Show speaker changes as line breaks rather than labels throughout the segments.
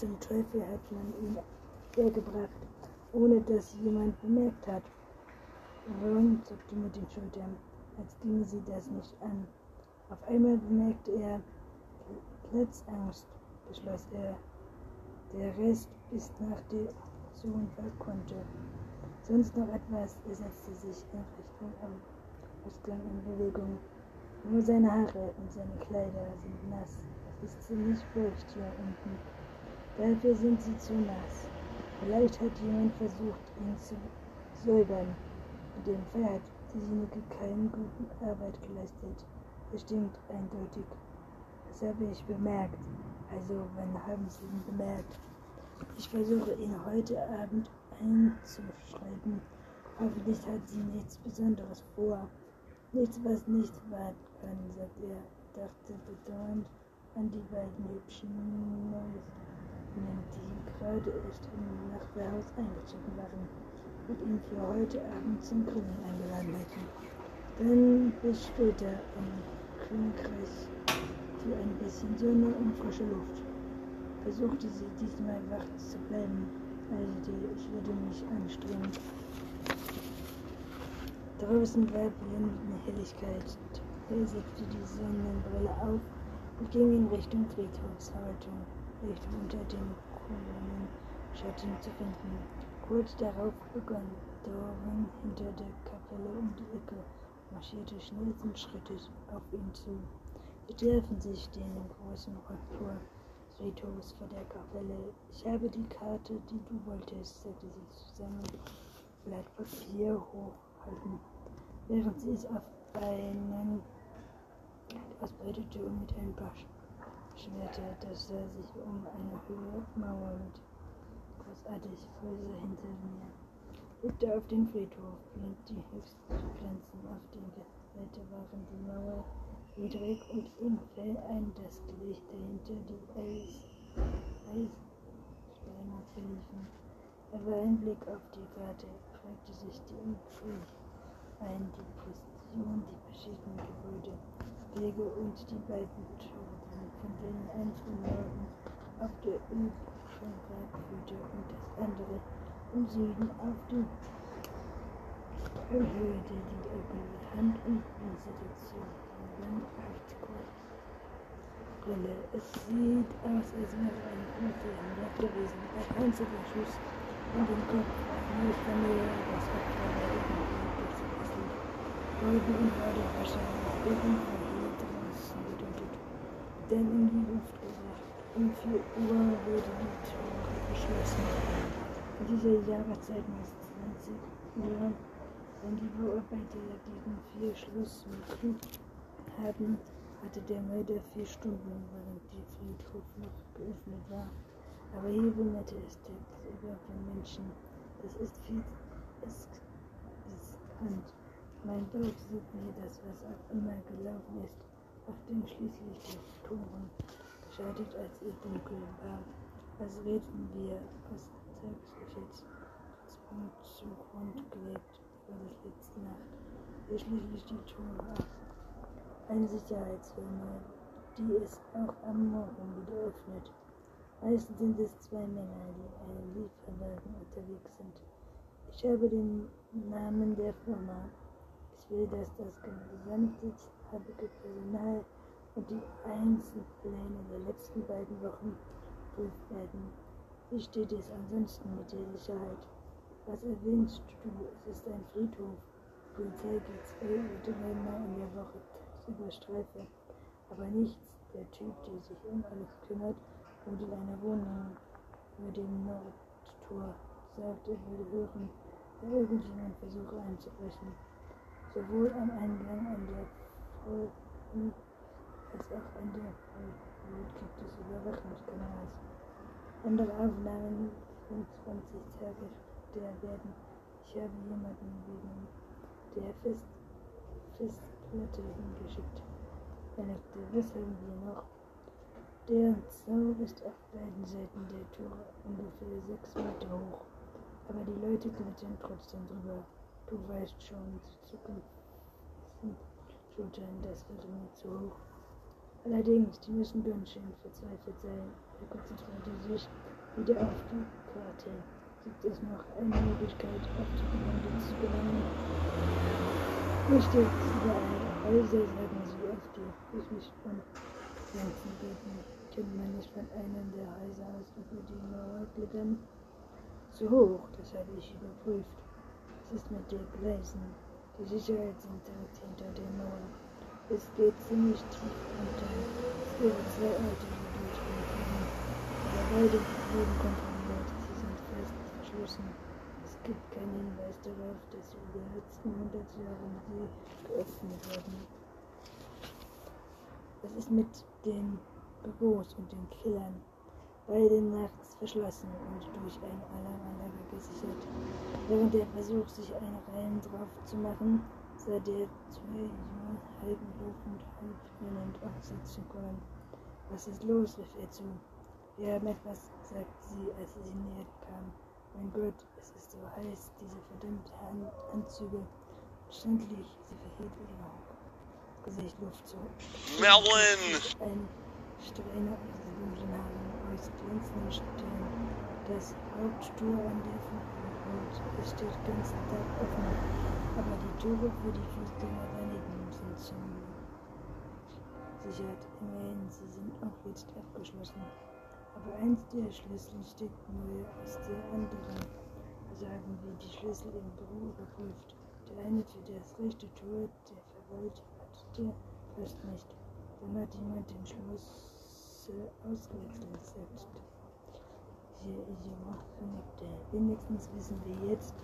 zum Teufel hat man ihn hergebracht, ohne dass jemand bemerkt hat? Ron zuckte mit den Schultern, als ginge sie das nicht an. Auf einmal bemerkte er Platzangst, beschloss er. Der Rest bis nach der Sohnfall konnte. Sonst noch etwas, er setzte sich in Richtung am Ausgang in Bewegung. Nur seine Haare und seine Kleider sind nass. Es ist ziemlich feucht hier unten. Dafür sind sie zu nass. Vielleicht hat jemand versucht, ihn zu säubern. In dem Fall hat diejenige keine gute Arbeit geleistet. Bestimmt eindeutig. Das habe ich bemerkt. Also, wann haben Sie ihn bemerkt? Ich versuche ihn heute Abend einzuschreiben. Hoffentlich hat sie nichts Besonderes vor. Nichts, was nicht warten kann, sagt er, dachte bedauernd an die beiden hübschen Die gerade erst im Nachbarhaus eingezogen waren und ihn für heute Abend zum Grillen eingeladen hätten. Dann bis später im Königreich für ein bisschen Sonne und frische Luft. Versuchte sie diesmal wach zu bleiben, also ich würde mich anstrengen. Draußen war blendende Helligkeit. Er setzte die Sonnenbrille auf und ging in Richtung Friedhofshaltung, Richtung unter den Kolumnen Schatten zu finden. Kurz darauf begann Doran hinter der Kapelle um die Ecke, marschierte schnellsten Schrittes auf ihn zu. Sie treffen sich den großen Rücktor Friedhofs vor der Kapelle. Ich habe die Karte, die du wolltest, sagte sie zusammen, Blatt Papier hochhalten während sie es auf einen ausbreitete und mit ein paar schwerte, das sah sich um eine hohe Mauer mit großartig Häuser hinter mir. Blickte auf den Friedhof, blind die höchsten Pflanzen auf der Seite waren die Mauer niedrig und im Fell ein das Licht dahinter die Eis, Eissteine verliefen. Er war ein Blick auf die Karte, fragte sich die Umfrage ein die Position, die verschiedenen Gebäude, Wege und die beiden Toren, von von Norden auf der Ölschönberg führte und das andere im Süden auf die Höhe der Elbe Hand und Wiese dazu. Brille. Es sieht aus, als wäre ein am Werk gewesen. Ein einziger Schuss in den Kopf, nicht Familie, das Opfer war Golden und wurde wahrscheinlich irgendwo hier draußen geduldet, denn in die Luft gebracht. Um 4 Uhr wurde die Tore geschlossen. In dieser Jahreszeit meist 20 Uhr, wenn die Beobachter diesen vier Schluss machen haben, hatte der Mörder vier Stunden, während die Friedhof noch geöffnet war. Aber hier wunderte es über den Menschen. Das ist viel, es ist Hand. Mein Dog sieht mir das, was auch immer gelaufen ist, nachdem schließlich die Toren gescheitert, als es dunkel war. Was reden wir aus Tagesgeschäft Punkt zu Grund gelegt über das letzte Nacht, wir schließlich die Tore ab. Eine Sicherheitsfirma, die es auch am Morgen wieder öffnet. Meistens sind es zwei Männer, die einen Lieferwagen unterwegs sind. Ich habe den Namen der Firma will, dass das gesamte farbige Personal und die Einzelpläne der letzten beiden Wochen geprüft werden. Wie steht es ansonsten mit der Sicherheit? Was erwähnst du? Es ist ein Friedhof. Die Polizei geht zwei dreimal in der Woche über Streife. Aber nichts. Der Typ, der sich um alles kümmert, wohnt in einer Wohnung über dem Nordtor. Sagt, er würde hören, wenn irgendjemand versuche einzubrechen. Sowohl am Eingang an der als auch an der Folgen gibt es Überwachungskameras. Andere Aufnahmen 25 Tage der werden. Ich habe jemanden wegen der Fest Festplatte hingeschickt. Was haben wir noch? Der Zaun ist auf beiden Seiten der Tore ungefähr sechs Meter hoch, aber die Leute klettern trotzdem drüber. Du weißt schon, die Zukunft sind Schultern, das wird mir zu hoch. Allerdings, die müssen ganz schön verzweifelt sein, Er konzentrierte sich wieder auf die Karte. Gibt es noch eine Möglichkeit, auf die Gemeinde zu gelangen? Richtig, überall. Häuser sagen sie auf die Südlich und Grenzen beten. Kann man nicht von einem der Häuser aus über die Mauer klettern? Zu hoch, das habe ich überprüft. Was ist mit den Gleisen? Die Sicherheit sind direkt hinter der Mauer. Es geht ziemlich tief unter. Es wäre zwei Orte, die durchgehen können. Aber beide wurden kontrolliert. Sie sind fest verschlossen. Es gibt keinen Hinweis darauf, dass sie in den letzten hundert Jahren je geöffnet wurden. Was ist mit den Büros und den Killern? Beide nachts verschlossen und durch eine Alarmanlage gesichert. Während der Versuch, sich eine Reihen drauf zu machen, sah der zwei Junge halb laufend, halb rennend aufsitzen kommen. Was ist los? rief er zu. Wir haben etwas, sagte sie, als sie näher kam. Mein Gott, es ist so heiß, diese verdammten Anzüge. Schändlich, sie verhielt ihre Gesicht Luft zu.
Melon!
Ein Strähne aus den dunklen Haaren, aus glänzenden Stirn. Das Haupttor an der es steht ganz Tag offen aber die Tore für die Fußgänger daneben sind sichert. Immerhin, sie sind auch jetzt abgeschlossen. Aber eins der Schlüssel steckt neu aus der anderen. Sagen wir die Schlüssel im Büro überprüft. Der eine für das rechte Tor, der Verwalter hat, der passt nicht. Dann hat jemand den Schluss ausgewechselt, sagt hier Idiot, vernickte. Wenigstens wissen wir jetzt,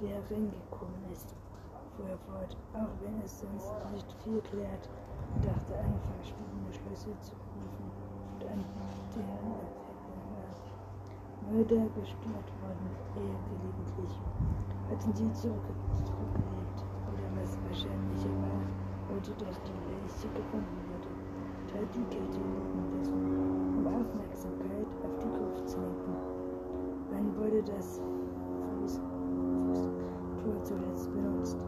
wer reingekommen ist fuhr er fort, auch wenn es sonst nicht viel klärt, dachte eine verschwiegene Schlüssel zu rufen und an deren. Mörder gestört worden, eher gelegentlich. Hatten sie zurückgelegt, oder was wahrscheinlicher war, wollte, dass die Leiche gefunden wurde, Kette lassen, um Aufmerksamkeit auf die Gruft zu lenken. Wann wurde das Fuß, Fußtor zuletzt benutzt?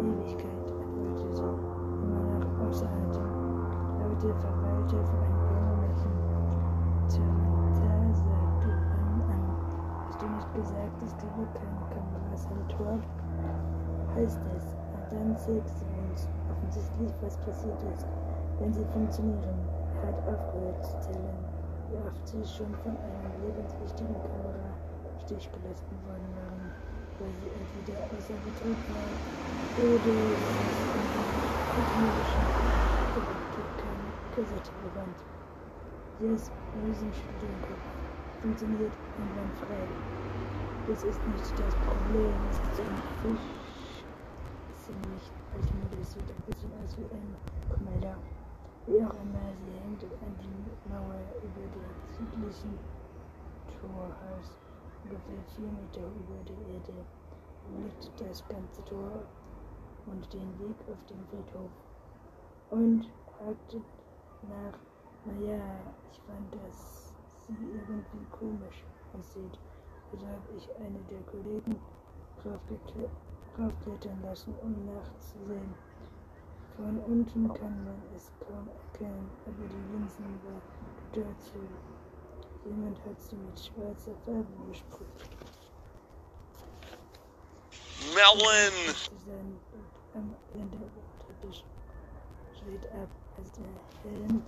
Ewigkeit, antwortete immer noch außerhalb. Leute verweilte für einen Bäumlichen. Tyranta sagte an, an. Hast du nicht gesagt, es gebe keine Kameras am Tor? Heißt es, dann zeigt sie uns offensichtlich, was passiert ist, wenn sie funktionieren. Er hat aufgehört zu zählen, wie oft sie schon von einer lebenswichtigen Kamera Stich gelassen worden waren weil sie entweder außer Betrieb war oder keine Kassette gewandt. Yes, Riesenstuhlkopf funktioniert einwandfrei. Das ist nicht das Problem, es ist ein Fisch. Ziemlich altmodisch, sieht ein bisschen aus wie ein Melder. Immer, sie hängt an die Mauer über dem südlichen Torhaus ungefähr vier Meter über der Erde liegt das ganze Tor und den Weg auf dem Friedhof. Und hakte nach, naja, ich fand, dass sie irgendwie komisch aussieht. Habe ich eine der Kollegen draufklettern lassen, um nachzusehen. Von unten kann man es kaum erkennen, aber die Linsen waren total zu. Jemand hat sie mit schwarzer Farbe besprüht.
Melon! Sein Blut am Ende wurde steht ab, als der Helm